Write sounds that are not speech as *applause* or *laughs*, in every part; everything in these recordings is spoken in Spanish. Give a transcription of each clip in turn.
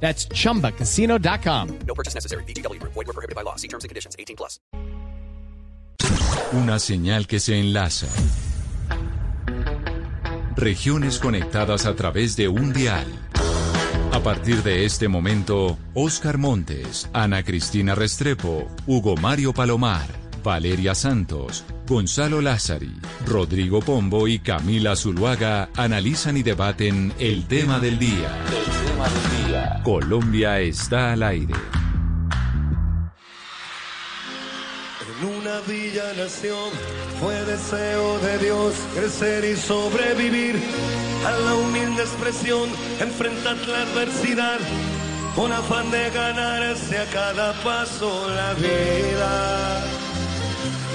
That's chumbacasino.com. No purchase necessary. BGW. Void were prohibited by law. See terms and conditions. 18 plus. Una señal que se enlaza. Regiones conectadas a través de un dial. A partir de este momento, Oscar Montes, Ana Cristina Restrepo, Hugo Mario Palomar, Valeria Santos, Gonzalo Lázari, Rodrigo Pombo y Camila Zuluaga analizan y debaten el tema del día. El tema del día. Colombia está al aire. En una villa nación fue deseo de Dios crecer y sobrevivir a la humilde expresión, enfrentar la adversidad con afán de ganarse a cada paso la vida.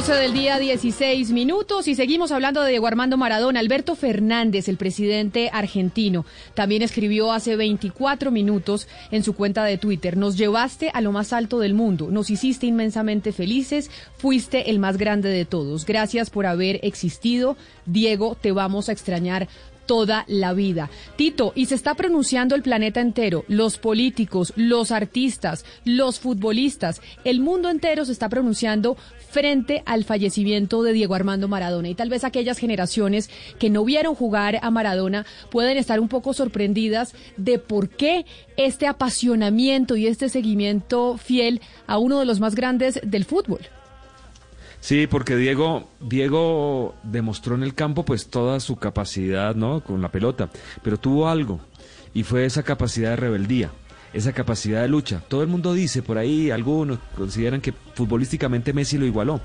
12 del día, 16 minutos y seguimos hablando de Diego Armando Maradona. Alberto Fernández, el presidente argentino, también escribió hace 24 minutos en su cuenta de Twitter, nos llevaste a lo más alto del mundo, nos hiciste inmensamente felices, fuiste el más grande de todos. Gracias por haber existido. Diego, te vamos a extrañar toda la vida. Tito, y se está pronunciando el planeta entero, los políticos, los artistas, los futbolistas, el mundo entero se está pronunciando frente al fallecimiento de Diego Armando Maradona. Y tal vez aquellas generaciones que no vieron jugar a Maradona pueden estar un poco sorprendidas de por qué este apasionamiento y este seguimiento fiel a uno de los más grandes del fútbol. Sí, porque Diego, Diego demostró en el campo pues toda su capacidad, ¿no? Con la pelota, pero tuvo algo y fue esa capacidad de rebeldía, esa capacidad de lucha. Todo el mundo dice por ahí, algunos consideran que futbolísticamente Messi lo igualó,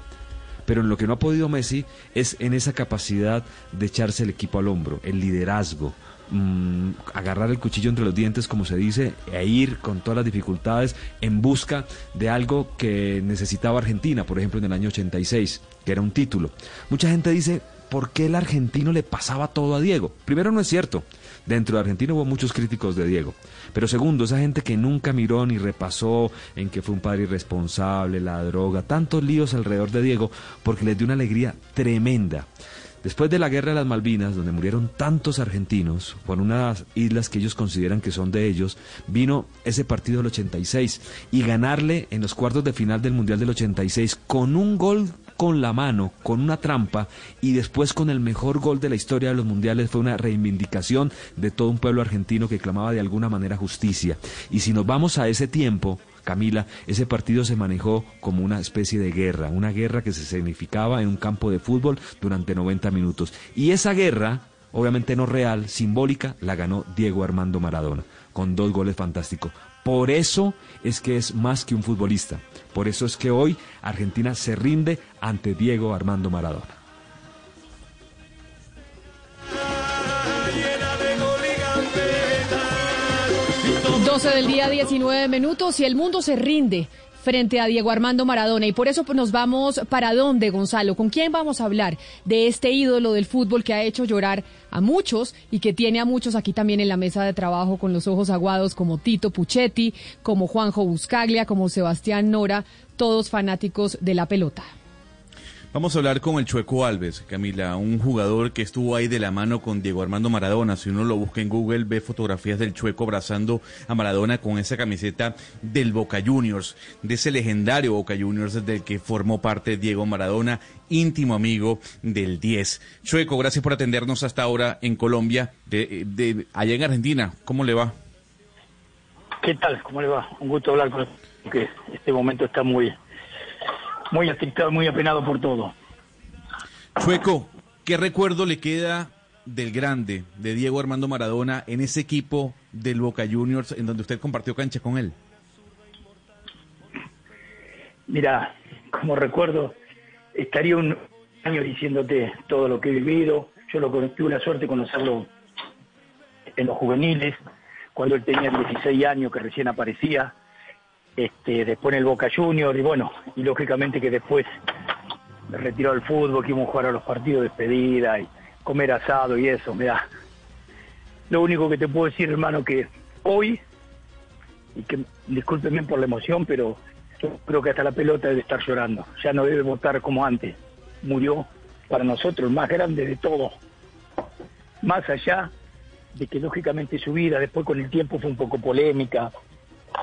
pero en lo que no ha podido Messi es en esa capacidad de echarse el equipo al hombro, el liderazgo, mm, agarrar el cuchillo entre los dientes, como se dice, e ir con todas las dificultades en busca de algo que necesitaba Argentina, por ejemplo, en el año 86, que era un título. Mucha gente dice, ¿por qué el argentino le pasaba todo a Diego? Primero, no es cierto. Dentro de Argentina hubo muchos críticos de Diego. Pero segundo, esa gente que nunca miró ni repasó en que fue un padre irresponsable, la droga, tantos líos alrededor de Diego, porque les dio una alegría tremenda. Después de la guerra de las Malvinas, donde murieron tantos argentinos por unas islas que ellos consideran que son de ellos, vino ese partido del 86 y ganarle en los cuartos de final del Mundial del 86 con un gol con la mano, con una trampa y después con el mejor gol de la historia de los mundiales fue una reivindicación de todo un pueblo argentino que clamaba de alguna manera justicia. Y si nos vamos a ese tiempo, Camila, ese partido se manejó como una especie de guerra, una guerra que se significaba en un campo de fútbol durante 90 minutos. Y esa guerra, obviamente no real, simbólica, la ganó Diego Armando Maradona, con dos goles fantásticos. Por eso es que es más que un futbolista. Por eso es que hoy Argentina se rinde ante Diego Armando Maradona. 12 del día, 19 minutos y el mundo se rinde frente a Diego Armando Maradona. Y por eso pues, nos vamos para dónde, Gonzalo. ¿Con quién vamos a hablar de este ídolo del fútbol que ha hecho llorar a muchos y que tiene a muchos aquí también en la mesa de trabajo con los ojos aguados, como Tito Puchetti, como Juanjo Buscaglia, como Sebastián Nora, todos fanáticos de la pelota? Vamos a hablar con el Chueco Alves, Camila, un jugador que estuvo ahí de la mano con Diego Armando Maradona. Si uno lo busca en Google, ve fotografías del Chueco abrazando a Maradona con esa camiseta del Boca Juniors, de ese legendario Boca Juniors del que formó parte Diego Maradona, íntimo amigo del 10. Chueco, gracias por atendernos hasta ahora en Colombia, de, de allá en Argentina. ¿Cómo le va? ¿Qué tal? ¿Cómo le va? Un gusto hablar con usted, que este momento está muy muy estrictado, muy apenado por todo. Chueco, ¿qué recuerdo le queda del grande, de Diego Armando Maradona, en ese equipo del Boca Juniors en donde usted compartió cancha con él? Mira, como recuerdo, estaría un año diciéndote todo lo que he vivido. Yo lo tuve la suerte de conocerlo en los juveniles, cuando él tenía 16 años, que recién aparecía, este, después en el Boca Junior, y bueno, y lógicamente que después me retiró del fútbol, que íbamos a jugar a los partidos de despedida y comer asado y eso, me. Lo único que te puedo decir, hermano, que hoy, y que discúlpeme por la emoción, pero yo creo que hasta la pelota debe estar llorando. Ya no debe votar como antes. Murió para nosotros el más grande de todos. Más allá de que lógicamente su vida después con el tiempo fue un poco polémica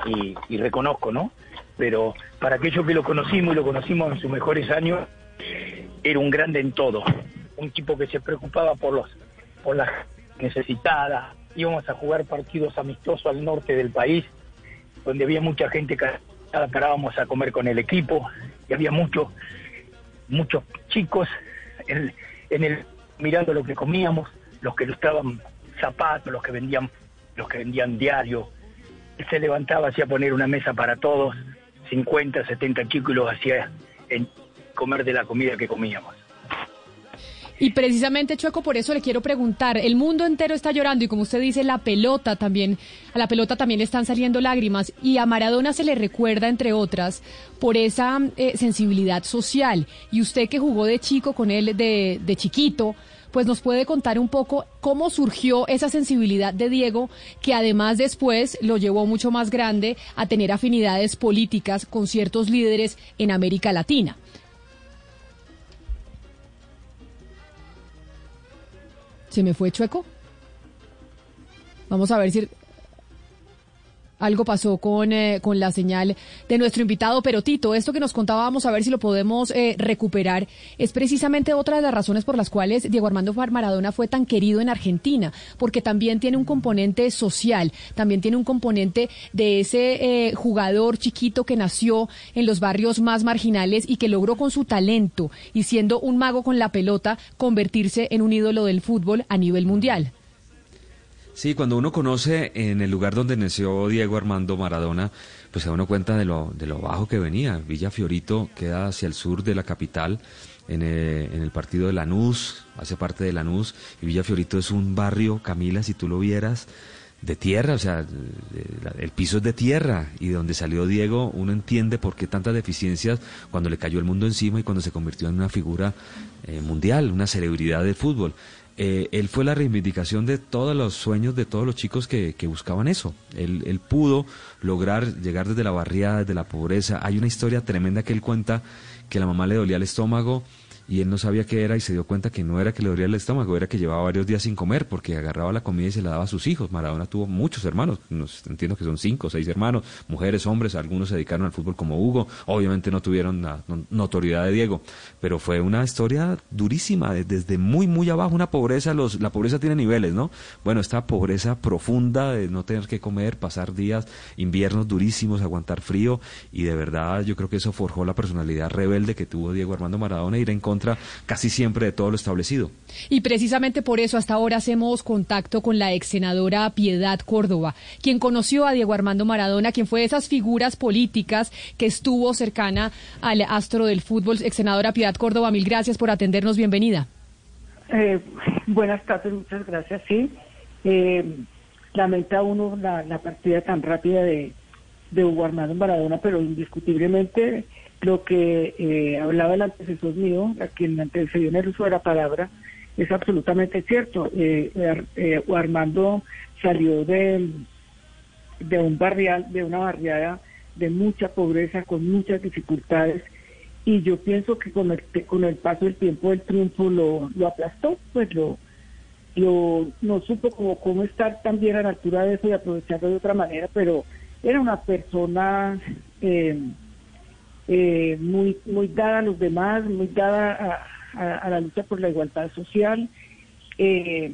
y, y reconozco, ¿no? Pero para aquellos que lo conocimos y lo conocimos en sus mejores años, era un grande en todo. Un tipo que se preocupaba por los por las necesitadas. Íbamos a jugar partidos amistosos al norte del país, donde había mucha gente que parábamos a comer con el equipo y había muchos muchos chicos en, el mirando lo que comíamos, los que ilustraban zapatos, los que vendían los que vendían diario. Se levantaba, hacía poner una mesa para todos, 50, 70 chicos hacía en comer de la comida que comíamos. Y precisamente, Chueco, por eso le quiero preguntar, el mundo entero está llorando y como usted dice, la pelota también, a la pelota también le están saliendo lágrimas y a Maradona se le recuerda, entre otras, por esa eh, sensibilidad social. Y usted que jugó de chico con él, de, de chiquito, pues nos puede contar un poco cómo surgió esa sensibilidad de Diego, que además después lo llevó mucho más grande a tener afinidades políticas con ciertos líderes en América Latina. ¿Se me fue chueco? Vamos a ver si algo pasó con, eh, con la señal de nuestro invitado, pero Tito, esto que nos contaba, vamos a ver si lo podemos eh, recuperar, es precisamente otra de las razones por las cuales Diego Armando Maradona fue tan querido en Argentina, porque también tiene un componente social, también tiene un componente de ese eh, jugador chiquito que nació en los barrios más marginales y que logró con su talento y siendo un mago con la pelota convertirse en un ídolo del fútbol a nivel mundial. Sí, cuando uno conoce en el lugar donde nació Diego Armando Maradona, pues se da uno cuenta de lo, de lo bajo que venía. Villa Fiorito queda hacia el sur de la capital, en el, en el partido de Lanús, hace parte de Lanús, y Villa Fiorito es un barrio, Camila, si tú lo vieras, de tierra, o sea, el piso es de tierra y de donde salió Diego uno entiende por qué tantas deficiencias cuando le cayó el mundo encima y cuando se convirtió en una figura eh, mundial, una celebridad del fútbol. Eh, él fue la reivindicación de todos los sueños de todos los chicos que, que buscaban eso. Él, él, pudo lograr llegar desde la barriada, desde la pobreza. Hay una historia tremenda que él cuenta que la mamá le dolía el estómago y él no sabía qué era y se dio cuenta que no era que le dolía el estómago, era que llevaba varios días sin comer porque agarraba la comida y se la daba a sus hijos. Maradona tuvo muchos hermanos, entiendo que son cinco o seis hermanos, mujeres, hombres, algunos se dedicaron al fútbol como Hugo, obviamente no tuvieron la notoriedad de Diego, pero fue una historia durísima, desde muy, muy abajo, una pobreza, los, la pobreza tiene niveles, ¿no? Bueno, esta pobreza profunda de no tener que comer, pasar días, inviernos durísimos, aguantar frío y de verdad yo creo que eso forjó la personalidad rebelde que tuvo Diego Armando Maradona, ir en casi siempre de todo lo establecido. Y precisamente por eso hasta ahora hacemos contacto con la ex senadora Piedad Córdoba, quien conoció a Diego Armando Maradona, quien fue de esas figuras políticas que estuvo cercana al astro del fútbol. Ex senadora Piedad Córdoba, mil gracias por atendernos, bienvenida. Eh, buenas tardes, muchas gracias, sí. Eh, lamenta uno la, la, partida tan rápida de, de Hugo Armando Maradona, pero indiscutiblemente lo que eh, hablaba el antecesor mío, a quien antecedió en el uso de la palabra, es absolutamente cierto. Eh, eh, Armando salió de, de un barrial, de una barriada de mucha pobreza, con muchas dificultades, y yo pienso que con el, con el paso del tiempo el triunfo lo, lo aplastó, pues lo, lo no supo como cómo estar también a la altura de eso y aprovecharlo de otra manera, pero era una persona eh, eh, muy, muy dada a los demás, muy dada a, la lucha por la igualdad social. Eh,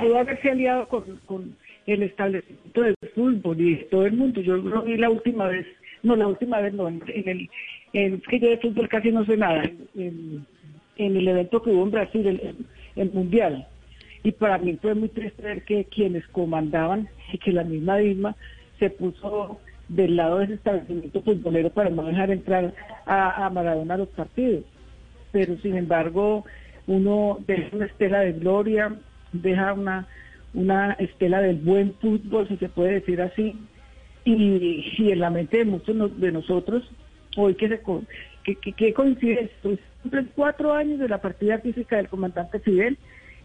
pudo haberse aliado con, el establecimiento del fútbol y todo el mundo. Yo lo vi la última vez no, la última vez no, en, el, en, que yo de fútbol casi no sé nada, en, el evento que hubo en Brasil, el, el Mundial. Y para mí fue muy triste ver que quienes comandaban y que la misma Dilma se puso del lado de ese establecimiento futbolero para no dejar entrar a, a Maradona los partidos. Pero sin embargo, uno deja una estela de gloria, deja una, una estela del buen fútbol, si se puede decir así, y, y en la mente de muchos de nosotros, hoy que se que, que, que coincide esto, cuatro años de la partida física del comandante Fidel,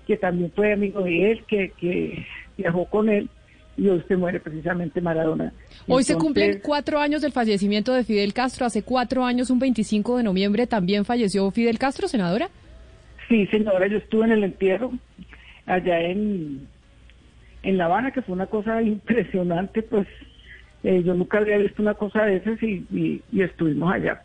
que también fue amigo de él, que, que viajó con él, y hoy se muere precisamente Maradona. Hoy se cumplen cuatro años del fallecimiento de Fidel Castro. Hace cuatro años, un 25 de noviembre, también falleció Fidel Castro, senadora. Sí, señora, yo estuve en el entierro allá en, en La Habana, que fue una cosa impresionante, pues eh, yo nunca había visto una cosa de esas y, y- y estuvimos allá.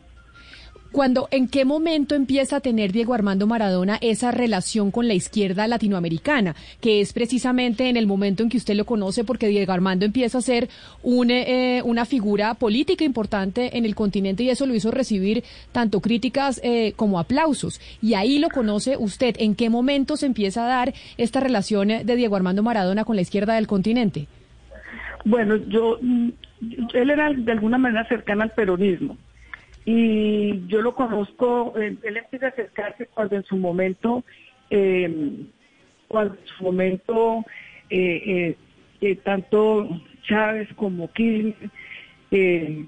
Cuando, ¿En qué momento empieza a tener Diego Armando Maradona esa relación con la izquierda latinoamericana? Que es precisamente en el momento en que usted lo conoce, porque Diego Armando empieza a ser un, eh, una figura política importante en el continente y eso lo hizo recibir tanto críticas eh, como aplausos. Y ahí lo conoce usted. ¿En qué momento se empieza a dar esta relación eh, de Diego Armando Maradona con la izquierda del continente? Bueno, yo, mm, él era de alguna manera cercano al peronismo y yo lo conozco, él empieza a acercarse cuando en su momento, eh, cuando en su momento eh, eh, eh, tanto Chávez como Kirchner eh,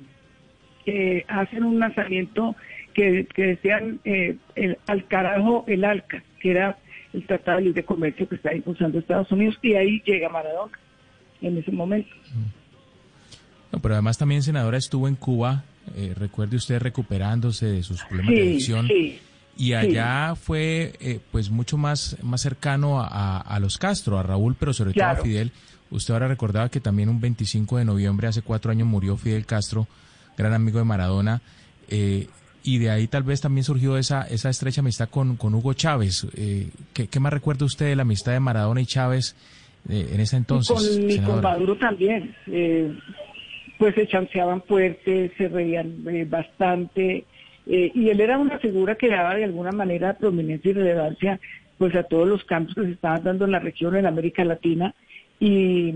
eh, hacen un lanzamiento que, que decían el, al carajo el ALCA, que era el Tratado de Libre Comercio que está impulsando Estados Unidos, y ahí llega Maradona en ese momento. No, pero además también, senadora, estuvo en Cuba, eh, recuerde usted, recuperándose de sus problemas de adicción. sí, Y allá fue eh, pues mucho más, más cercano a, a- los Castro, a Raúl, pero sobre todo a Fidel. Usted ahora recordaba que también un 25 de noviembre, hace cuatro años, murió Fidel Castro, gran amigo de Maradona. eh, y de ahí tal vez también surgió esa, esa estrecha amistad con, con Hugo Chávez. Eh, ¿qué, qué más recuerda usted de la amistad de Maradona y Chávez eh, en ese entonces? y con, y con senadora? Maduro también. eh, pues se chanceaban fuerte, se reían eh, bastante. eh, y él era una figura que daba de alguna manera prominencia y relevancia pues a todos los cambios que se estaban dando en la región, en América Latina. Y,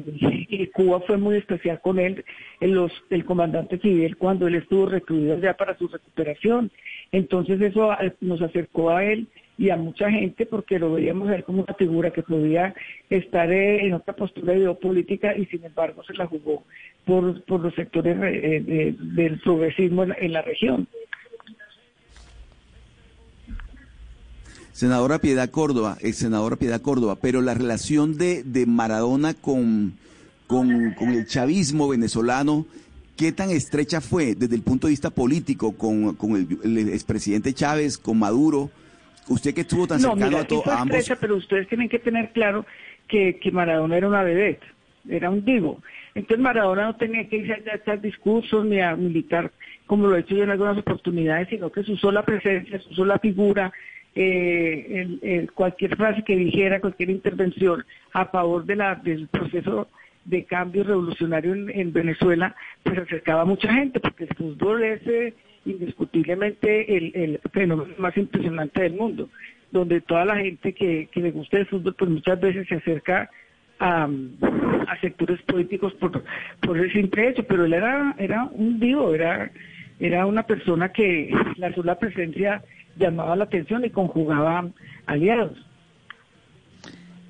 Cuba fue muy especial con él, el, los, el comandante Fidel, cuando él estuvo recluido ya para su recuperación. Entonces eso eh, nos acercó a él y a mucha gente porque lo veíamos él como una figura que podía estar eh, en otra postura ideopolítica y sin embargo se la jugó por, por los sectores eh, de- del progresismo en, la- en la región. Senadora Piedad Córdoba, ex senadora Piedad Córdoba, pero la relación de, de Maradona con, con, con el chavismo venezolano, ¿qué tan estrecha fue desde el punto de vista político con, con el, el expresidente Chávez, con Maduro? Usted que estuvo tan No, cercano mira, a, to- a ambos. estrecha, pero ustedes tienen que tener claro que, que Maradona era una vedette, era un divo. Entonces Maradona no tenía que irse a echar discursos ni a militar como lo he hecho yo en algunas oportunidades, sino que su sola presencia, su sola figura, eh, el- el- cualquier frase que dijera, cualquier intervención a favor de la, del proceso de cambio revolucionario en, en Venezuela, pues acercaba a mucha gente, porque el fútbol es eh, indiscutiblemente el, el fenómeno más impresionante del mundo, donde toda la gente que, que le gusta el fútbol, pues muchas veces se acerca a, a sectores políticos por, por el simple hecho, pero él era, era un divo, era, era una persona que la sola presencia llamaba la atención y conjugaba aliados.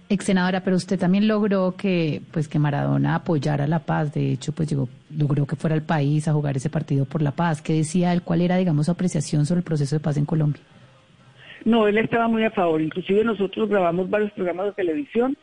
Ex senadora, pero usted también logró que, pues, que Maradona apoyara la paz. De hecho, pues llegó, logró que fuera al país a jugar ese partido por la paz. ¿Qué decía él? ¿Cuál era, digamos, su apreciación sobre el proceso de paz en Colombia? No, él estaba muy a favor. Inclusive nosotros grabamos varios programas de televisión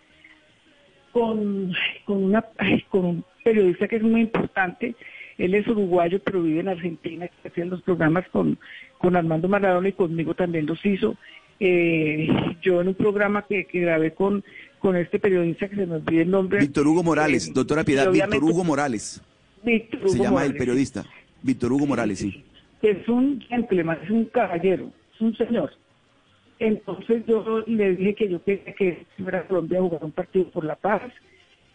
con, con, una, con un periodista que es muy importante. Él es uruguayo, pero vive en Argentina, que los programas con, con Armando Maradona y conmigo también los hizo. Eh, yo en un programa que, que grabé con, con este periodista que se me olvida el nombre. Víctor Hugo Morales, eh, doctora Piedad, Víctor Hugo Morales. Víctor Se Hugo llama el periodista. Víctor Hugo Morales, sí. es un gentleman, es un caballero, es un señor. Entonces yo le dije que yo quería que fuera a Colombia a jugar un partido por la paz.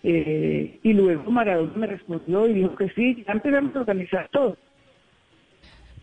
eh, y luego Maradona me respondió y dijo que sí, ya empezamos a organizar todo.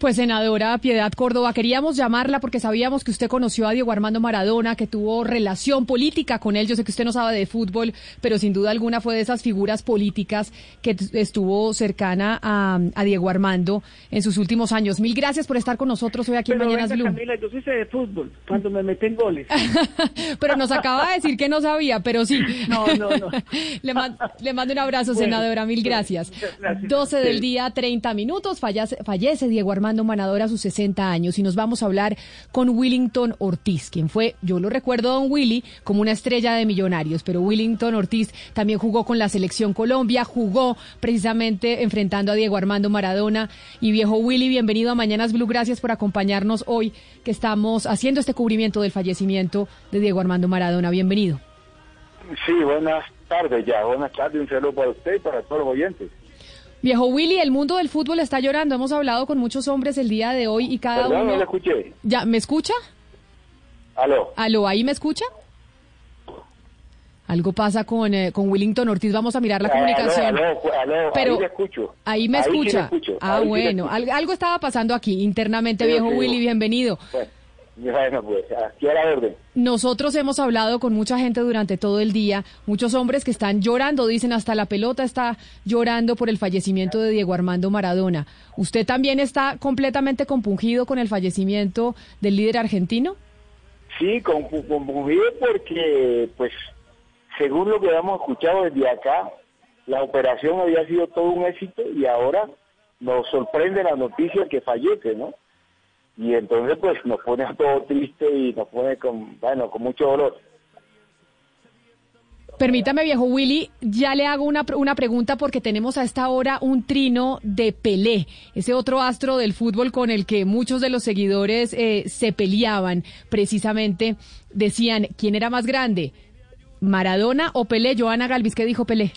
Pues senadora Piedad Córdoba, queríamos llamarla porque sabíamos que usted conoció a Diego Armando Maradona, que tuvo relación política con él. Yo sé que usted no sabe de fútbol, pero sin duda alguna fue de esas figuras políticas que estuvo cercana a, a Diego Armando en sus últimos años. Mil gracias por estar con nosotros hoy aquí Pero en Mañanas venga, Blue. Camila, yo sí sé de fútbol, cuando me meten goles. *laughs* Pero nos acaba de decir que no sabía, pero sí. *laughs* No, no, no. *laughs* le, man- le mando un abrazo, Bueno, senadora. Mil gracias. gracias. 12 del día, 30 minutos. Fallece, fallece Diego Armando Maradona a sus 60 años y nos vamos a hablar con Willington Ortiz, quien fue, yo lo recuerdo, don Willy, como una estrella de millonarios, pero Willington Ortiz también jugó con la selección Colombia, jugó precisamente enfrentando a Diego Armando Maradona. Y viejo Willy, bienvenido a Mañanas Blue. Gracias por acompañarnos hoy que estamos haciendo este cubrimiento del fallecimiento de Diego Armando Maradona. Bienvenido. Sí, buenas tardes ya. Buenas tardes, un saludo para usted y para todos los oyentes. Viejo Willy, el mundo del fútbol está llorando. Hemos hablado con muchos hombres el día de hoy y cada Perdón, no uno. le escuché. ¿Ya me escucha? Aló. Aló, ahí me escucha. Algo pasa con, eh, con Willington Ortiz. Vamos a mirar la Aló, comunicación. aló, aló, Pero ahí le escucho. Ahí me sí le escucha. escucho, ah, ahí sí bueno. escucho. Al- algo estaba pasando aquí internamente, Sí, viejo. Willy. Bienvenido. Bueno, *laughs* bueno, pues aquí a la orden. Nosotros hemos hablado con mucha gente durante todo el día, muchos hombres que están llorando, dicen hasta la pelota está llorando por el fallecimiento de Diego Armando Maradona. ¿Usted también está completamente compungido con el fallecimiento del líder argentino? Sí, confundido porque, pues, según lo que hemos escuchado desde acá, la operación había sido todo un éxito y ahora nos sorprende la noticia que fallece, ¿no? Y entonces, pues, nos pone a todo triste y nos pone con, bueno, con mucho dolor. Permítame, viejo Willy, ya le hago una, una pregunta porque tenemos a esta hora un trino de Pelé, ese otro astro del fútbol con el que muchos de los seguidores eh, se peleaban. Precisamente decían, ¿quién era más grande? ¿Maradona o Pelé? Joana Galvis, ¿qué dijo Pelé?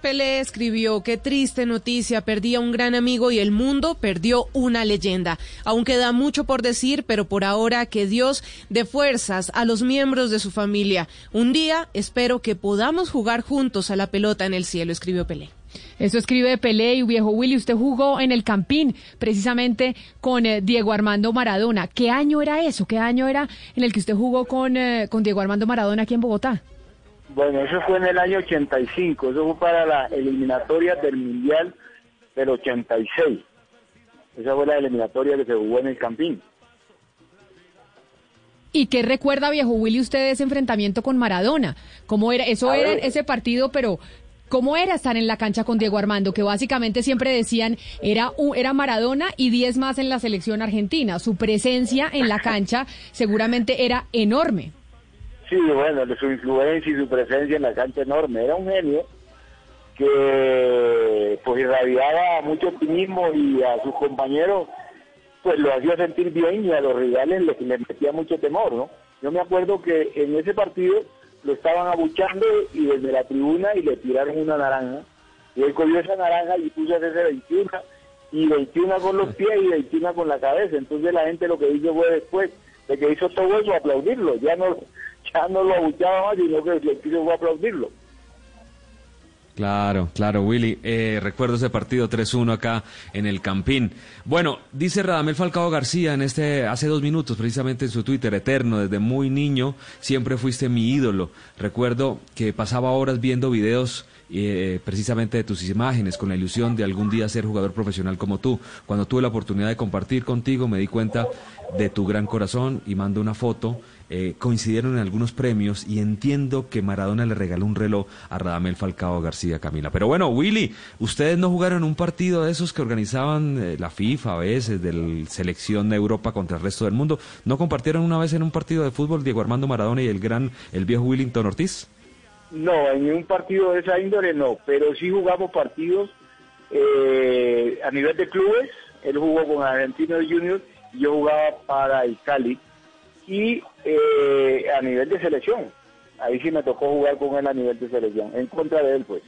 Pelé escribió, qué triste noticia, perdí a un gran amigo y el mundo perdió una leyenda. Aún queda mucho por decir, pero por ahora que Dios dé fuerzas a los miembros de su familia. Un día espero que podamos jugar juntos a la pelota en el cielo, escribió Pelé. Eso escribe Pelé y viejo Willy. Usted jugó en el Campín, precisamente con eh, Diego Armando Maradona. ¿Qué año era eso? ¿Qué año era en el que usted jugó con, eh, con Diego Armando Maradona aquí en Bogotá? Bueno, eso fue en el año 85, eso fue para la eliminatoria del Mundial del 86. Esa fue la eliminatoria que se jugó en el Campín. ¿Y qué recuerda, viejo Willy, usted de ese enfrentamiento con Maradona? ¿Cómo era? Eso A era ver. ese partido, pero ¿cómo era estar en la cancha con Diego Armando? Que básicamente siempre decían era, era Maradona y 10 más en la selección argentina. Su presencia en la cancha seguramente era enorme. Sí, bueno, su influencia y su presencia en la cancha enorme. Era un genio que pues irradiaba mucho optimismo y a sus compañeros pues lo hacía sentir bien y a los rivales les, les metía mucho temor, ¿no? Yo me acuerdo que en ese partido lo estaban abuchando y desde la tribuna y le tiraron una naranja y él cogió esa naranja y puso hacerse 21 y 21 con los pies y 21 con la cabeza. Entonces la gente lo que hizo fue después de que hizo todo eso aplaudirlo. Ya no ya no lo abuchaba más, sino que que hizo fue aplaudirlo. Claro, claro, Willy. Eh, recuerdo ese partido 3-1 acá en el Campín. Bueno, dice Radamel Falcao García en este hace dos minutos, precisamente en su Twitter, eterno, desde muy niño siempre fuiste mi ídolo. Recuerdo que pasaba horas viendo videos eh, precisamente de tus imágenes con la ilusión de algún día ser jugador profesional como tú. Cuando tuve la oportunidad de compartir contigo me di cuenta de tu gran corazón y mando una foto. Eh, coincidieron en algunos premios y entiendo que Maradona le regaló un reloj a Radamel Falcao García Camila. Pero bueno, Willy, ustedes no jugaron un partido de esos que organizaban eh, la FIFA a veces, de la selección de Europa contra el resto del mundo. ¿No compartieron una vez en un partido de fútbol Diego Armando Maradona y el gran, el viejo Willington Ortiz? No, en un partido de esa índole no, pero sí jugamos partidos eh, a nivel de clubes. Él jugó con Argentinos Juniors y yo jugaba para el Cali. Y eh, a nivel de selección, ahí sí me tocó jugar con él a nivel de selección, en contra de él pues.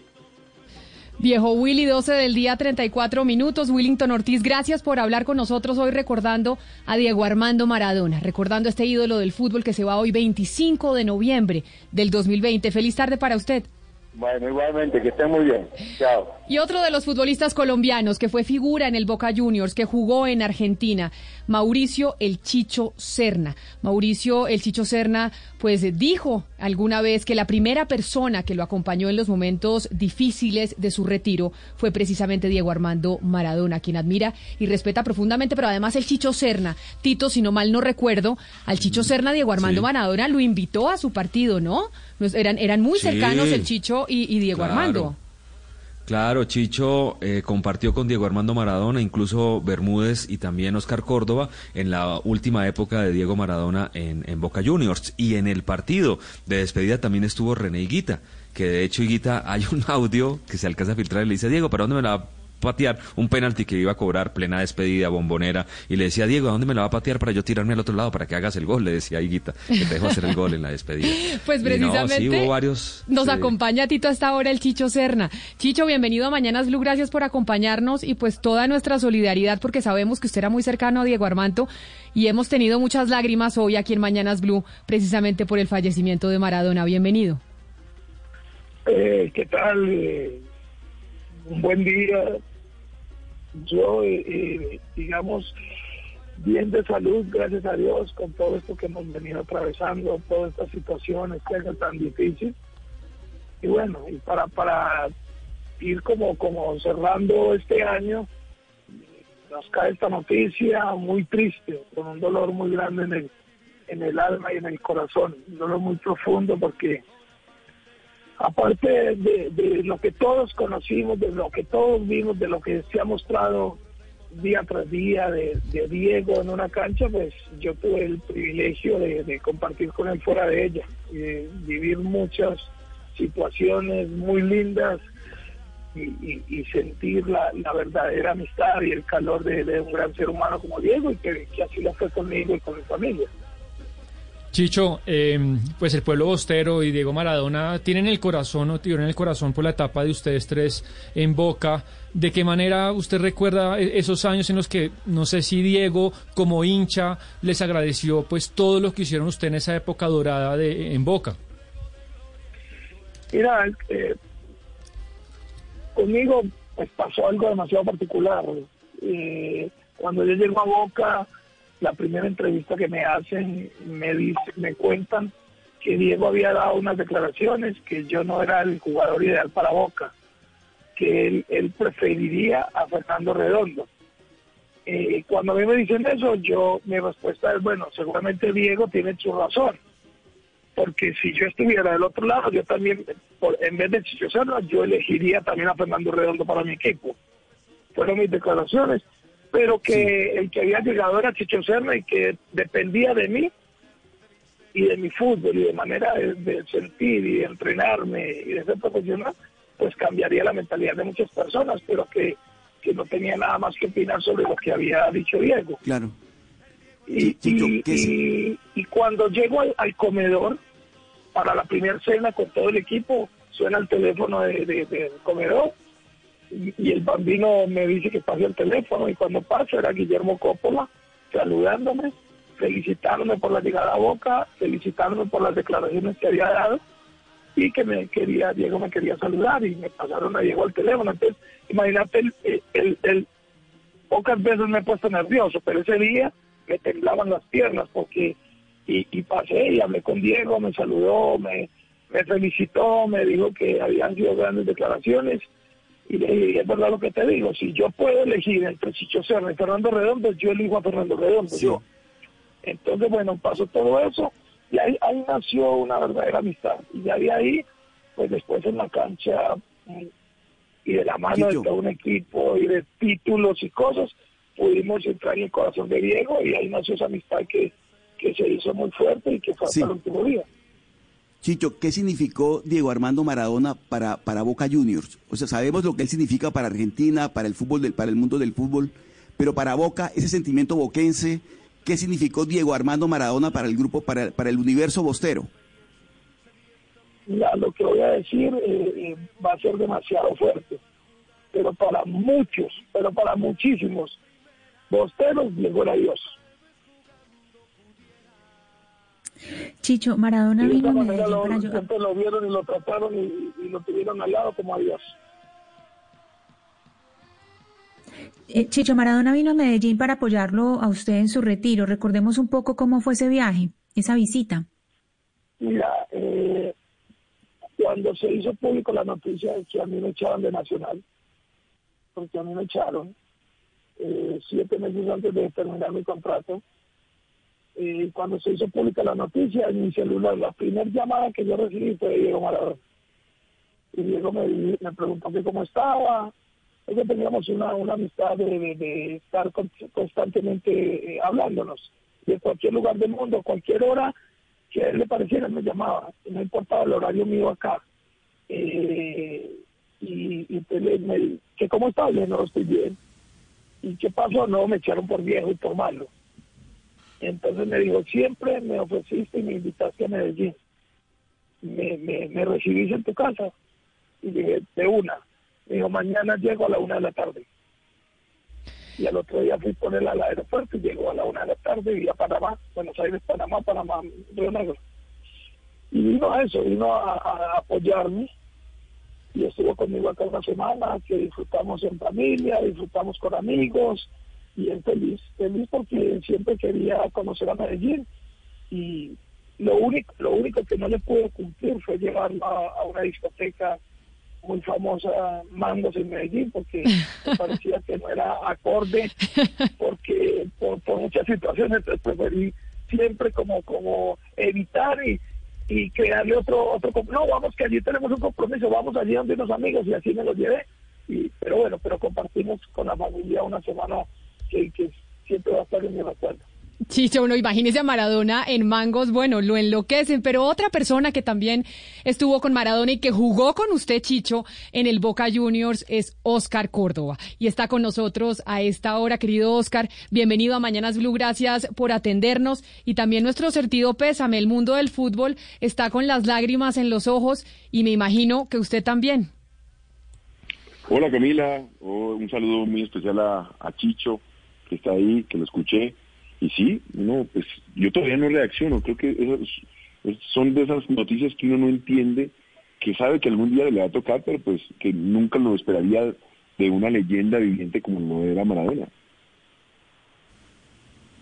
Viejo Willy, 12 del día, 34 minutos. Willington Ortiz, gracias por hablar con nosotros hoy recordando a Diego Armando Maradona, recordando este ídolo del fútbol que se va hoy 25 de noviembre del 2020. Feliz tarde para usted. Bueno, igualmente, que estén muy bien. Chao. Y otro de los futbolistas colombianos que fue figura en el Boca Juniors, que jugó en Argentina, Mauricio El Chicho Serna. Mauricio El Chicho Serna, pues dijo alguna vez que la primera persona que lo acompañó en los momentos difíciles de su retiro fue precisamente Diego Armando Maradona, quien admira y respeta profundamente, pero además el Chicho Serna, Tito, si no mal no recuerdo, al Chicho Serna, Diego Armando Maradona lo invitó a su partido, ¿no? Eran, eran muy Sí. cercanos el Chicho y, y Diego Claro. Armando. Claro, Chicho eh, compartió con Diego Armando Maradona, incluso Bermúdez y también Oscar Córdoba en la última época de Diego Maradona en, en Boca Juniors. Y en el partido de despedida también estuvo René Higuita, que de hecho Higuita *laughs* hay un audio que se alcanza a filtrar y le dice, Diego, ¿para dónde me la patear? Un penalti que iba a cobrar plena despedida, bombonera. Y le decía, Diego, ¿a dónde me la va a patear para yo tirarme al otro lado para que hagas el gol? Le decía a Higuita, que te dejo hacer el gol en la despedida. *laughs* Pues no, precisamente sí, hubo varios... nos sí. acompaña Tito hasta ahora el Chicho Serna. Chicho, bienvenido a Mañanas Blue, gracias por acompañarnos y pues toda nuestra solidaridad porque sabemos que usted era muy cercano a Diego Armando y hemos tenido muchas lágrimas hoy aquí en Mañanas Blue precisamente por el fallecimiento de Maradona. Bienvenido. Eh, ¿Qué tal? Eh, un buen día. Yo, eh, eh, digamos, bien de salud, gracias a Dios, con todo esto que hemos venido atravesando, todas estas situaciones que es tan difícil. Y bueno, y para, para ir como, como cerrando este año, nos cae esta noticia muy triste, con un dolor muy grande en el, en el alma y en el corazón, un dolor muy profundo porque aparte de, de lo que todos conocimos, de lo que todos vimos, de lo que se ha mostrado día tras día de, Diego en una cancha, pues yo tuve el privilegio de, compartir con él fuera de ella, vivir muchas situaciones muy lindas y, sentir la, verdadera amistad y el calor de, de un gran ser humano como Diego y que, que así lo fue conmigo y con mi familia. Chicho, eh, pues el pueblo bostero y Diego Maradona tienen el corazón o tuvieron el corazón por la etapa de ustedes tres en Boca. ¿De qué manera usted recuerda e- esos años en los que, no sé si Diego como hincha les agradeció pues todo lo que hicieron usted en esa época dorada de, en Boca? Mira, eh, conmigo pues pasó algo demasiado particular. Eh, cuando yo llego a Boca, la primera entrevista que me hacen, me dice, me cuentan que Diego había dado unas declaraciones que yo no era el jugador ideal para Boca, que él, él preferiría a Fernando Redondo. Eh, cuando a mí me dicen eso, yo mi respuesta es bueno, seguramente Diego tiene su razón porque si yo estuviera del otro lado, yo también, por- en vez de Chicho yo elegiría también a Fernando Redondo para mi equipo. Fueron mis declaraciones, pero que el que había llegado era Chicho Serna y que dependía de mí y de mi fútbol y de manera de, de sentir y de entrenarme y de ser profesional, pues cambiaría la mentalidad de muchas personas, pero que, que no tenía nada más que opinar sobre lo que había dicho Diego. Claro. Y, y- y- y cuando llego al, al comedor para la primera cena con todo el equipo, suena el teléfono de- de- del comedor y, el bambino me dice que pase el teléfono y cuando pasa era Guillermo Coppola saludándome, felicitándome por la llegada a Boca, felicitándome por las declaraciones que había dado y que me quería, Diego me quería saludar y me pasaron a Diego al teléfono. Entonces, imagínate, el, el- el- pocas veces me he puesto nervioso, pero ese día me temblaban las piernas porque y, y pasé y hablé con Diego, me saludó, me, me felicitó, me dijo que habían sido grandes declaraciones y le dije, "Y es verdad lo que te digo, si yo puedo elegir entre Chicho Serra y Fernando Redondo, yo elijo a Fernando Redondo, yo. Entonces, bueno, pasó todo eso y ahí, ahí nació una verdadera amistad. Y ya de ahí, pues después en la cancha mm, y de la mano de todo un equipo y de títulos y cosas, pudimos entrar en el corazón de Diego y ahí nació esa amistad que, que se hizo muy fuerte y que fue Sí. hasta el último día. Chicho, ¿qué significó Diego Armando Maradona para, para Boca Juniors? O sea, sabemos lo que él significa para Argentina, para el fútbol, del, para el mundo del fútbol, pero para Boca, ese sentimiento boquense, ¿qué significó Diego Armando Maradona para el grupo, para, para el universo bostero? Mira, lo que voy a decir eh, eh, va a ser demasiado fuerte, pero para muchos, pero para muchísimos bosteros, Diego era Dios. Chicho, Maradona vino a Medellín lo, para ayudar. siempre lo vieron y lo trataron y, y lo tuvieron al lado como a Dios. Eh, Chicho Maradona vino a Medellín para apoyarlo a usted en su retiro. Recordemos un poco cómo fue ese viaje, esa visita. Mira, eh, cuando se hizo público la noticia de que a mí me echaban de Nacional, porque a mí me echaron eh, siete meses antes de terminar mi contrato, eh, cuando se hizo pública la noticia en mi celular, la primera llamada que yo recibí fue de Diego Maradona. Y Diego me, preguntó que cómo estaba, es que teníamos una, una amistad de, de- estar con- constantemente eh, hablándonos. De cualquier lugar del mundo, cualquier hora que a él le pareciera, me llamaba. No importaba el horario mío acá. Eh, y pues me, que cómo estaba, yo no estoy bien. ¿Y qué pasó? No, me echaron por viejo y por malo. Entonces me dijo, siempre me ofreciste y me invitaste a Medellín. Me, me, me recibís en tu casa. Y dije, de una. Me dijo, mañana llego a la una de la tarde. Y al otro día fui por él al aeropuerto y llegó a la una de la tarde y a Panamá, Buenos Aires, Panamá, Panamá, Río Negro. Y vino a eso, vino a, a apoyarme y estuvo conmigo acá una semana, que disfrutamos en familia, disfrutamos con amigos y él feliz, feliz porque siempre quería conocer a Medellín. Y lo único, lo único que no le pude cumplir fue llevarlo a, una discoteca muy famosa, Mangos en Medellín, porque me parecía que no era acorde, porque por, muchas situaciones. Entonces preferí siempre como como evitar y, y crearle otro otro no vamos que allí tenemos un compromiso vamos allí donde unos amigos y así me los llevé. Y pero bueno pero compartimos con la familia una semana que, que siempre va a estar en Chicho, uno imagínese a Maradona en Mangos, bueno, lo enloquecen, pero otra persona que también estuvo con Maradona y que jugó con usted, Chicho, en el Boca Juniors es Oscar Córdoba. Y está con nosotros a esta hora, querido Oscar. Bienvenido a Mañanas Blue, gracias por atendernos. Y también nuestro sentido pésame, el mundo del fútbol está con las lágrimas en los ojos y me imagino que usted también. Hola Camila, Oh, un saludo muy especial a, a Chicho, que está ahí, que lo escuché. Y sí, no, pues yo todavía no reacciono, creo que son de esas noticias que uno no entiende, que sabe que algún día le va a tocar, pero pues que nunca lo esperaría de una leyenda viviente como lo era Maradona.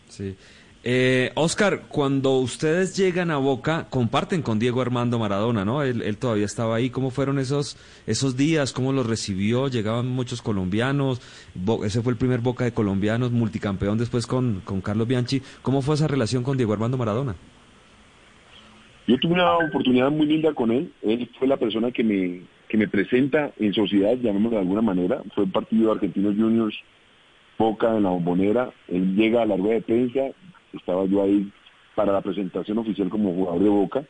Sí. Eh, Oscar, cuando ustedes llegan a Boca, comparten con Diego Armando Maradona, ¿no? Él, él todavía estaba ahí. ¿Cómo fueron esos, esos días? ¿Cómo los recibió? Llegaban muchos colombianos. Ese fue el primer Boca de colombianos, multicampeón después con, con Carlos Bianchi. ¿Cómo fue esa relación con Diego Armando Maradona? Yo tuve una oportunidad muy linda con él. Él fue la persona que me, que me presenta en sociedad, llamémoslo de alguna manera. Fue el partido de Argentinos Juniors, Boca en la bombonera. Él llega a la rueda de prensa. Estaba yo ahí para la presentación oficial como jugador de Boca.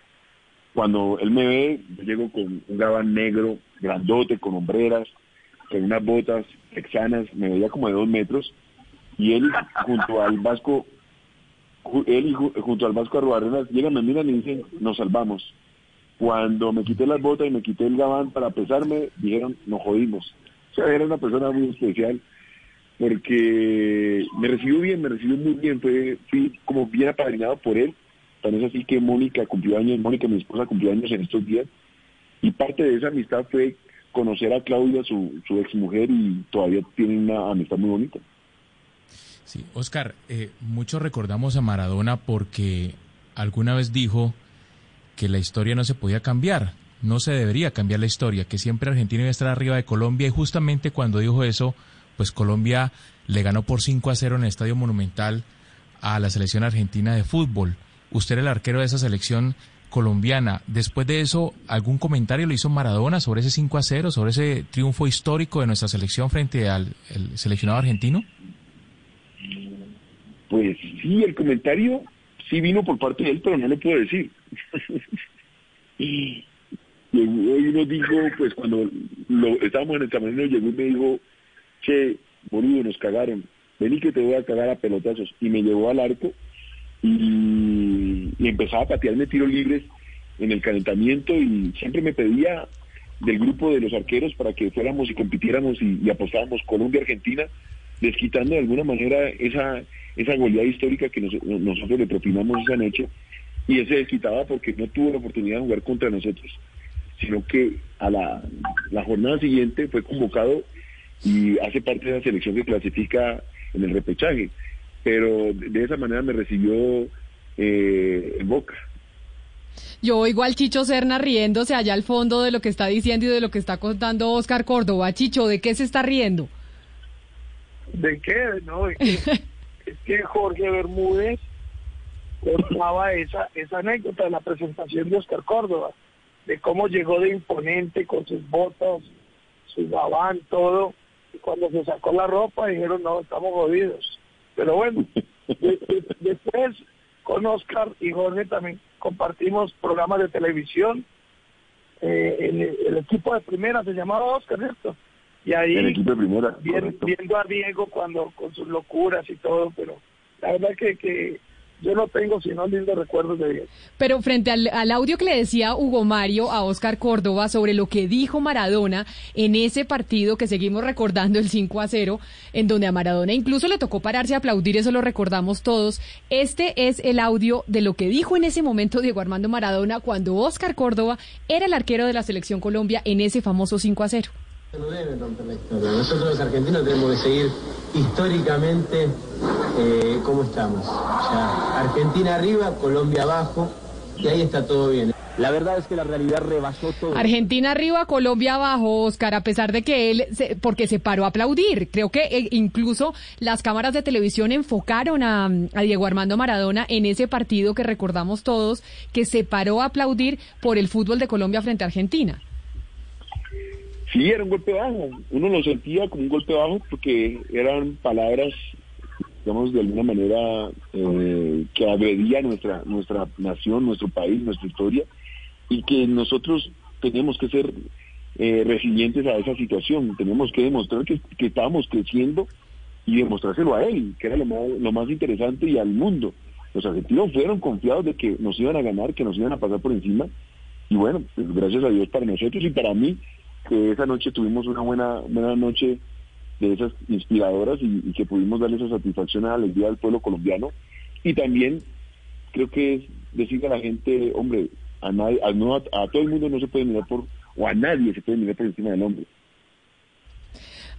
Cuando él me ve, yo llego con un gabán negro, grandote, con hombreras, con unas botas texanas, me veía como de dos metros. Y él, junto al Vasco él y ju- junto al Vasco Arruarenas llegan, me miran y dicen, nos salvamos. Cuando me quité las botas y me quité el gabán para pesarme, dijeron, nos jodimos. O sea, era una persona muy especial porque me recibió bien, me recibió muy bien, fue, fui como bien apadrinado por él. Tan es así que Mónica cumplió años, Mónica, mi esposa, cumplió años en estos días. Y parte de esa amistad fue conocer a Claudia, su, su ex mujer, y todavía tienen una amistad muy bonita. Sí, Oscar, eh, muchos recordamos a Maradona porque alguna vez dijo que la historia no se podía cambiar, no se debería cambiar la historia, que siempre Argentina iba a estar arriba de Colombia y justamente cuando dijo eso, pues Colombia le ganó por 5 a 0 en el Estadio Monumental a la selección argentina de fútbol. Usted era el arquero de esa selección colombiana. Después de eso, ¿algún comentario le hizo Maradona sobre ese 5 a 0, sobre ese triunfo histórico de nuestra selección frente al el seleccionado argentino? Pues sí, el comentario sí vino por parte de él, pero no lo puedo decir. *laughs* y llegó y uno dijo, pues cuando lo, estábamos en el camerino, llegó y me dijo, che, boludo, nos cagaron, vení que te voy a cagar a pelotazos. Y me llevó al arco y, empezaba a patearme tiros libres en el calentamiento y siempre me pedía del grupo de los arqueros para que fuéramos y compitiéramos y, y apostábamos Colombia-Argentina, desquitando de alguna manera esa esa goleada histórica que nos- nosotros le propinamos esa noche y él se desquitaba porque no tuvo la oportunidad de jugar contra nosotros, sino que a la, la jornada siguiente fue convocado y hace parte de la selección que clasifica en el repechaje. Pero de esa manera me recibió eh, en Boca. Yo oigo al Chicho Serna riéndose allá al fondo de lo que está diciendo y de lo que está contando Oscar Córdoba. Chicho, ¿de qué se está riendo? ¿De qué? No, es que, *laughs* es que Jorge Bermúdez contaba esa, esa anécdota de la presentación de Oscar Córdoba, de cómo llegó de imponente con sus botas, su gabán, todo, y cuando se sacó la ropa dijeron, no, estamos jodidos. Pero bueno, de- de- después con Oscar y Jorge también compartimos programas de televisión, eh, el, el equipo de primera se llamaba Oscar, ¿cierto? Y ahí El equipo de primera, vi- correcto. viendo a Diego cuando con sus locuras y todo, pero la verdad que, que yo no tengo sino lindos recuerdos de Diego. Pero frente al, al audio que le decía Hugo Mario a Oscar Córdoba sobre lo que dijo Maradona en ese partido que seguimos recordando el 5 a 0, en donde a Maradona incluso le tocó pararse a aplaudir, eso lo recordamos todos. Este es el audio de lo que dijo en ese momento Diego Armando Maradona cuando Oscar Córdoba era el arquero de la selección Colombia en ese famoso 5 a 0. No deben romper la historia. Nosotros los argentinos tenemos que seguir históricamente eh, cómo estamos. O sea, Argentina arriba, Colombia abajo, y ahí está todo bien. La verdad es que la realidad rebasó todo. Argentina arriba, Colombia abajo, Oscar, a pesar de que él, se- porque se paró a aplaudir. Creo que eh, incluso las cámaras de televisión enfocaron a, a Diego Armando Maradona en ese partido que recordamos todos, que se paró a aplaudir por el fútbol de Colombia frente a Argentina. Sí, era un golpe bajo. Uno lo sentía como un golpe bajo porque eran palabras, digamos, de alguna manera eh, que agredía nuestra, nuestra nación, nuestro país, nuestra historia, y que nosotros teníamos que ser eh, resilientes a esa situación. Teníamos que demostrar que, que estábamos creciendo y demostrárselo a él, que era lo más, lo más interesante, y al mundo. Los argentinos fueron confiados de que nos iban a ganar, que nos iban a pasar por encima, y bueno, pues gracias a Dios para nosotros y para mí, que esa noche tuvimos una buena, buena noche de esas inspiradoras y, que pudimos darle esa satisfacción a la alegría del pueblo colombiano. Y también creo que es decirle a la gente, hombre, a, nadie, a, no, a todo el mundo no se puede mirar por, o a nadie se puede mirar por encima del hombre.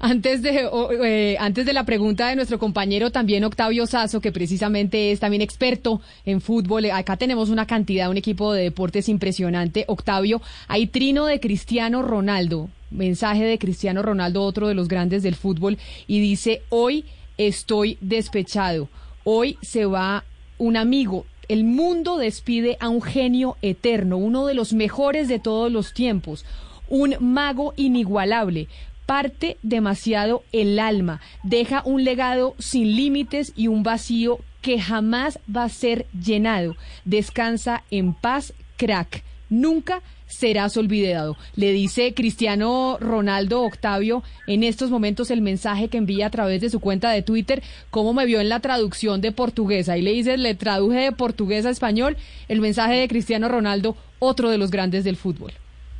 Antes de, eh, antes de la pregunta de nuestro compañero también Octavio Sazo, que precisamente es también experto en fútbol, acá tenemos una cantidad, un equipo de deportes impresionante. Octavio, hay trino de Cristiano Ronaldo, mensaje de Cristiano Ronaldo, otro de los grandes del fútbol, y dice, hoy estoy despechado, hoy se va un amigo. El mundo despide a un genio eterno, uno de los mejores de todos los tiempos, un mago inigualable parte demasiado el alma, deja un legado sin límites y un vacío que jamás va a ser llenado. Descansa en paz, crack. Nunca serás olvidado. Le dice Cristiano Ronaldo Octavio en estos momentos el mensaje que envía a través de su cuenta de Twitter, cómo me vio en la traducción de portuguesa. Ahí le dice, le traduje de portugués a español el mensaje de Cristiano Ronaldo, otro de los grandes del fútbol.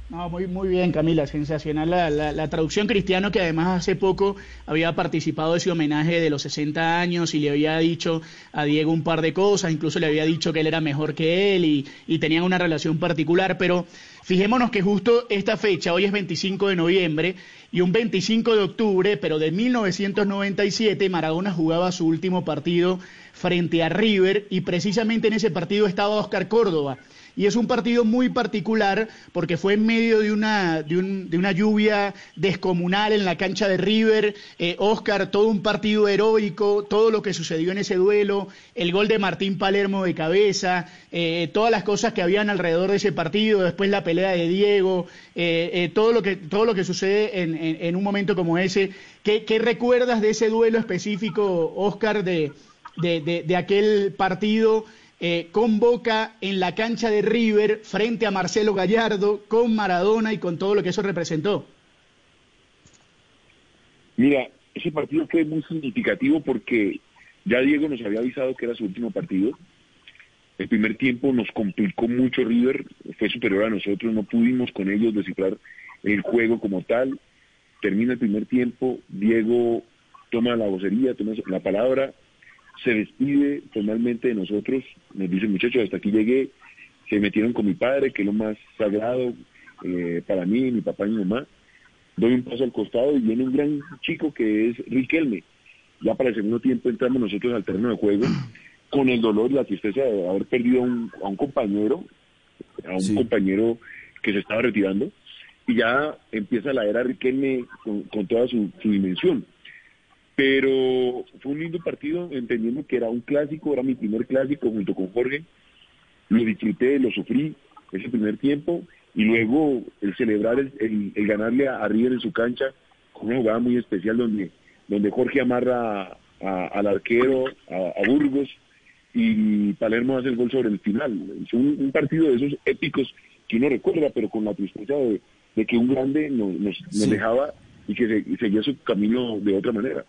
No, muy, muy bien, Camila, sensacional la, la, la traducción cristiano que además hace poco había participado de ese homenaje de los 60 años y le había dicho a Diego un par de cosas, incluso le había dicho que él era mejor que él y, y tenían una relación particular, pero fijémonos que justo esta fecha, hoy es 25 de noviembre y un 25 de octubre, pero de 1997, Maradona jugaba su último partido frente a River y precisamente en ese partido estaba Oscar Córdoba. Y es un partido muy particular porque fue en medio de una, de un- de una lluvia descomunal en la cancha de River. Eh, Oscar, todo un partido heroico, todo lo que sucedió en ese duelo, el gol de Martín Palermo de cabeza, eh, todas las cosas que habían alrededor de ese partido, después la pelea de Diego, eh, eh, todo, lo que, todo lo que sucede en, en- en un momento como ese. ¿Qué, recuerdas de ese duelo específico, Oscar, de- de aquel partido? Eh, con Boca en la cancha de River frente a Marcelo Gallardo, con Maradona y con todo lo que eso representó. Mira, ese partido fue muy significativo porque ya Diego nos había avisado que era su último partido. El primer tiempo nos complicó mucho River, fue superior a nosotros, no pudimos con ellos descifrar el juego como tal. Termina el primer tiempo, Diego toma la vocería, toma la palabra, se despide formalmente de nosotros, nos dice muchachos, hasta aquí llegué, se metieron con mi padre, que es lo más sagrado eh, para mí, mi papá y mi mamá, doy un paso al costado y viene un gran chico que es Riquelme. Ya para el segundo tiempo entramos nosotros al terreno de juego con el dolor y la tristeza de haber perdido a un, a un compañero, a un compañero que se estaba retirando, y ya empieza la era Riquelme con, con toda su, su dimensión. Pero fue un lindo partido, entendiendo que era un clásico, era mi primer clásico junto con Jorge. Lo disfruté, lo sufrí ese primer tiempo y luego el celebrar, el, el- el ganarle a, a River en su cancha con una jugada muy especial donde, donde Jorge amarra a- al arquero, a, a Burgos y Palermo hace el gol sobre el final. Es un, un partido de esos épicos que uno recuerda, pero con la tristeza de, de que un grande nos, nos, nos dejaba y que se- seguía su camino de otra manera.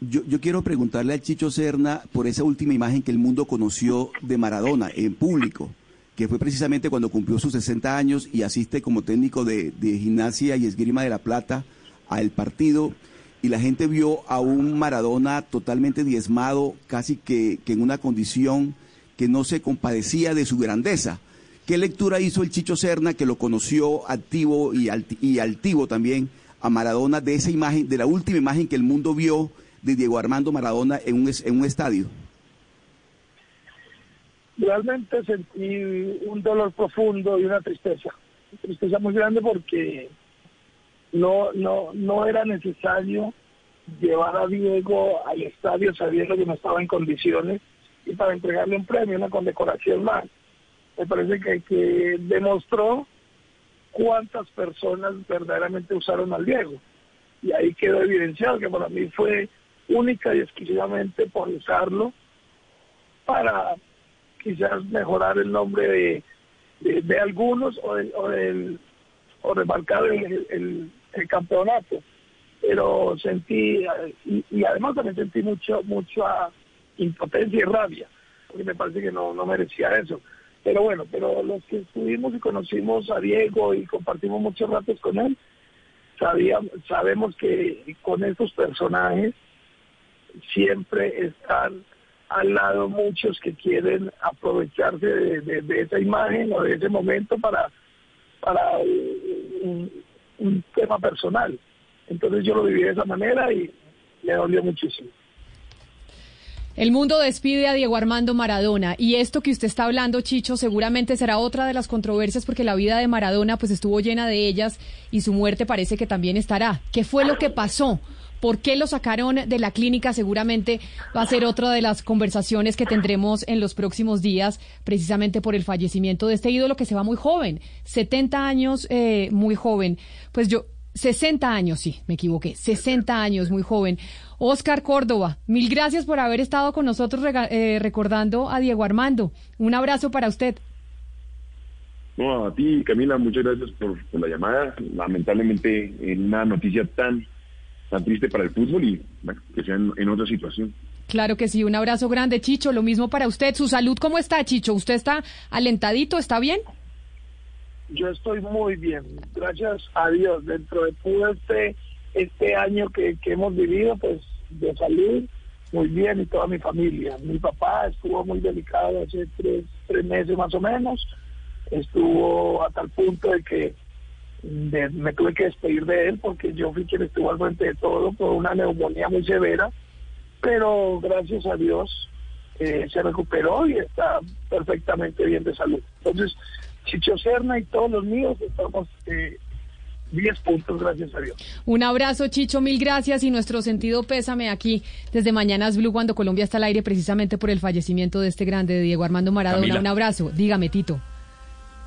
Yo, yo quiero preguntarle al Chicho Serna por esa última imagen que el mundo conoció de Maradona en público, que fue precisamente cuando cumplió sus 60 años y asiste como técnico de, de gimnasia y esgrima de la plata al partido y la gente vio a un Maradona totalmente diezmado, casi que, que en una condición que no se compadecía de su grandeza. ¿Qué lectura hizo el Chicho Serna, que lo conoció activo y, alti- y altivo también a Maradona, de esa imagen, de la última imagen que el mundo vio de Diego Armando Maradona en un, en un estadio? realmente sentí un dolor profundo y una tristeza, tristeza muy grande porque no no no era necesario llevar a Diego al estadio sabiendo que no estaba en condiciones y para entregarle un premio, una condecoración más. Me parece que, que demostró cuántas personas verdaderamente usaron al Diego. Y ahí quedó evidenciado que para mí fue única y exclusivamente por usarlo para quizás mejorar el nombre de, de, de algunos o, del- o, del, o remarcar el, el- campeonato. Pero sentí, y, y además también sentí mucho mucha impotencia y rabia, porque me parece que no, no merecía eso. Pero bueno, pero los que estuvimos y conocimos a Diego y compartimos muchos ratos con él, sabíamos, sabemos que con estos personajes siempre están al lado muchos que quieren aprovecharse de, esa imagen o de ese momento para, para un, un tema personal. Entonces yo lo viví de esa manera y me dolió muchísimo. El mundo despide a Diego Armando Maradona y esto que usted está hablando, Chicho, seguramente será otra de las controversias porque la vida de Maradona pues estuvo llena de ellas y su muerte parece que también estará. ¿Qué fue lo que pasó? ¿Por qué lo sacaron de la clínica? Seguramente va a ser otra de las conversaciones que tendremos en los próximos días, precisamente por el fallecimiento de este ídolo que se va muy joven, 70 años, eh, muy joven. Pues yo, 60 años, sí, me equivoqué, 60 años, muy joven. Oscar Córdoba, mil gracias por haber estado con nosotros eh, recordando a Diego Armando. Un abrazo para usted. No, a ti, Camila, muchas gracias por, por la llamada. Lamentablemente, en una noticia tan, tan triste para el fútbol y bueno, que sea en, en otra situación. Claro que sí, un abrazo grande, Chicho. Lo mismo para usted. ¿Su salud cómo está, Chicho? ¿Usted está alentadito? ¿Está bien? Yo estoy muy bien, gracias a Dios, dentro de todo este, este año que, que hemos vivido, pues de salud, muy bien y toda mi familia. Mi papá estuvo muy delicado hace tres, tres meses más o menos, estuvo a tal punto de que de- me tuve que despedir de él porque yo fui quien estuvo al frente de todo por una neumonía muy severa, pero gracias a Dios eh, se recuperó y está perfectamente bien de salud. Entonces, Chicho Serna y todos los míos estamos eh, 10 puntos, gracias a Dios. Un abrazo, Chicho, mil gracias y nuestro sentido pésame aquí desde Mañanas Blue cuando Colombia está al aire precisamente por el fallecimiento de este grande Diego Armando Maradona. Camila. Un abrazo. Dígame, Tito.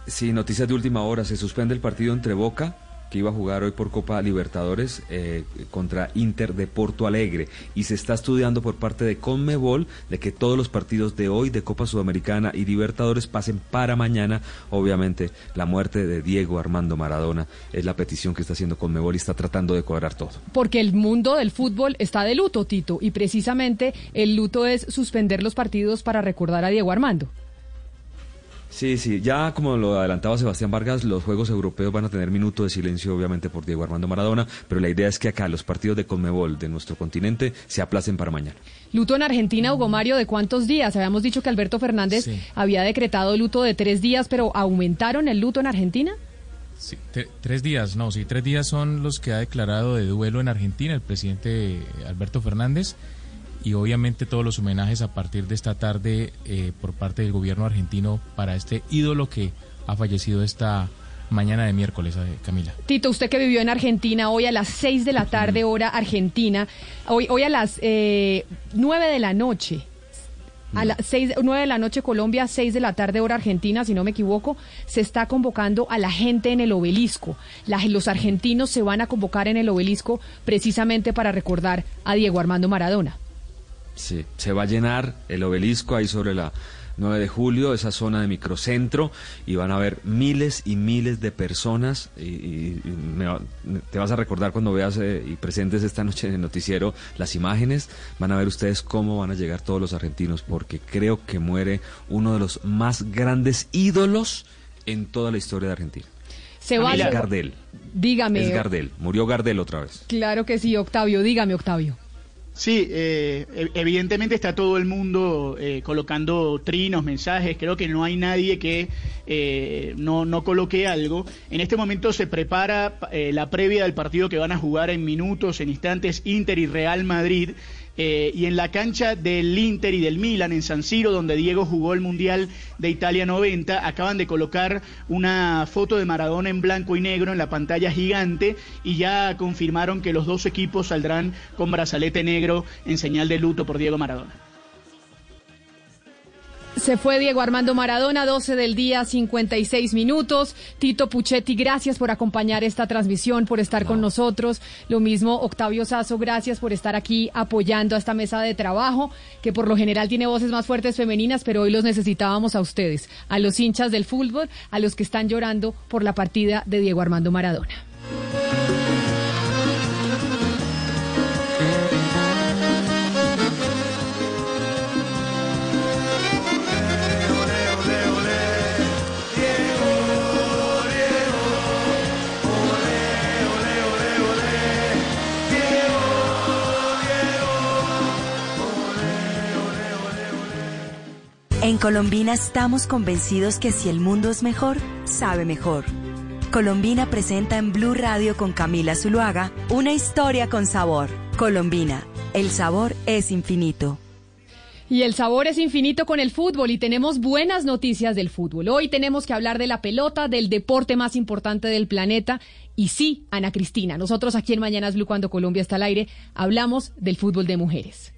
Sí, noticias de última hora. Se suspende el partido entre Boca, que iba a jugar hoy por Copa Libertadores, eh, contra Inter de Porto Alegre. Y se está estudiando por parte de Conmebol de que todos los partidos de hoy de Copa Sudamericana y Libertadores pasen para mañana. Obviamente, la muerte de Diego Armando Maradona es la petición que está haciendo Conmebol y está tratando de cuadrar todo. Porque el mundo del fútbol está de luto, Tito, y precisamente el luto es suspender los partidos para recordar a Diego Armando. Sí, sí, ya como lo adelantaba Sebastián Vargas, los Juegos Europeos van a tener minuto de silencio obviamente por Diego Armando Maradona, pero la idea es que acá los partidos de Conmebol de nuestro continente se aplacen para mañana. Luto en Argentina, Hugo Mario, ¿de cuántos días? Habíamos dicho que Alberto Fernández Sí. había decretado luto de tres días, pero ¿aumentaron el luto en Argentina? Sí, tres días, no, sí, tres días son los que ha declarado de duelo en Argentina el presidente Alberto Fernández y obviamente todos los homenajes a partir de esta tarde eh, por parte del gobierno argentino para este ídolo que ha fallecido esta mañana de miércoles, eh, Camila. Tito, usted que vivió en Argentina, hoy a las 6 de la tarde, hora argentina, hoy, hoy a las eh, 9 de la noche, a las 9 de la noche Colombia, 6 de la tarde hora Argentina, si no me equivoco, se está convocando a la gente en el obelisco. los argentinos se van a convocar en el obelisco precisamente para recordar a Diego Armando Maradona. Sí, se va a llenar el obelisco ahí sobre la 9 de julio, esa zona de microcentro, y van a haber miles y miles de personas. Y, te vas a recordar cuando veas eh, y presentes esta noche en el noticiero las imágenes, van a ver ustedes cómo van a llegar todos los argentinos, porque creo que muere uno de los más grandes ídolos en toda la historia de Argentina. Se va es Gardel. Dígame. Es Gardel. Murió Gardel otra vez. Claro que sí, Octavio. Dígame, Octavio. Sí, eh, evidentemente está todo el mundo eh, colocando trinos, mensajes. Creo que no hay nadie que eh, no, no coloque algo. En este momento se prepara la previa del partido que van a jugar en minutos, en instantes, Inter y Real Madrid. Eh, y en la cancha del Inter y del Milan, en San Siro, donde Diego jugó el Mundial de Italia 90, acaban de colocar una foto de Maradona en blanco y negro en la pantalla gigante y ya confirmaron que los dos equipos saldrán con brazalete negro en señal de luto por Diego Maradona. Se fue Diego Armando Maradona, 12 del día, 56 minutos. Tito Puchetti, gracias por acompañar esta transmisión, por estar con nosotros. Lo mismo Octavio Sazo, gracias por estar aquí apoyando a esta mesa de trabajo, que por lo general tiene voces más fuertes femeninas, pero hoy los necesitábamos a ustedes, a los hinchas del fútbol, a los que están llorando por la partida de Diego Armando Maradona. En Colombina estamos convencidos que si el mundo es mejor, sabe mejor. Colombina presenta en Blue Radio con Camila Zuluaga una historia con sabor. Colombina, el sabor es infinito. Y el sabor es infinito con el fútbol y tenemos buenas noticias del fútbol. Hoy tenemos que hablar de la pelota, del deporte más importante del planeta. Y sí, Ana Cristina, nosotros aquí en Mañanas Blue cuando Colombia está al aire, hablamos del fútbol de mujeres.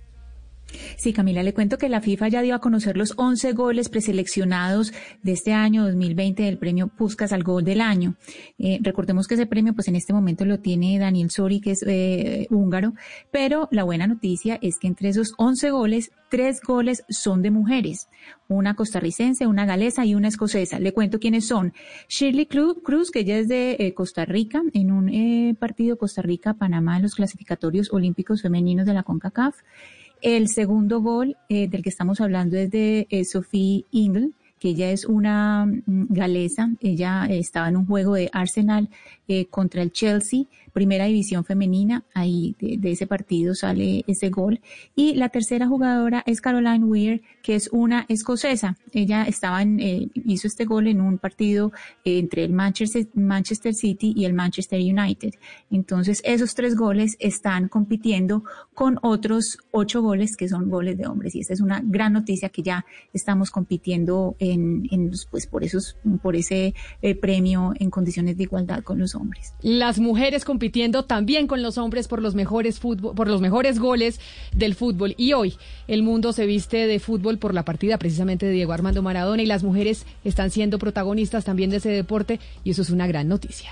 Sí, Camila, le cuento que la FIFA ya dio a conocer los 11 goles preseleccionados de este año 2020 del premio Puskas al Gol del Año. Eh, recordemos que ese premio, pues en este momento lo tiene Daniel Sori, que es eh, húngaro, pero la buena noticia es que entre esos 11 goles, tres goles son de mujeres, una costarricense, una galesa y una escocesa. Le cuento quiénes son. Shirley Cruz, que ella es de eh, Costa Rica, en un partido Costa Rica-Panamá en los clasificatorios olímpicos femeninos de la CONCACAF. El segundo gol eh, del que estamos hablando es de eh, Sophie Ingle, que ella es una mm, galesa. Ella estaba en un juego de Arsenal eh, contra el Chelsea primera división femenina, ahí de, ese partido sale ese gol. Y la tercera jugadora es Caroline Weir, que es una escocesa. Ella estaba en, eh, hizo este gol en un partido eh, entre el Manchester, Manchester City y el Manchester United. Entonces, esos tres goles están compitiendo con otros ocho goles que son goles de hombres. Y esta es una gran noticia que ya estamos compitiendo en, pues por esos, por ese eh, premio en condiciones de igualdad con los hombres. Las mujeres compitiendo también con los hombres por los mejores fútbol, por los mejores goles del fútbol. Y hoy el mundo se viste de fútbol por la partida precisamente de Diego Armando Maradona y las mujeres están siendo protagonistas también de ese deporte y eso es una gran noticia.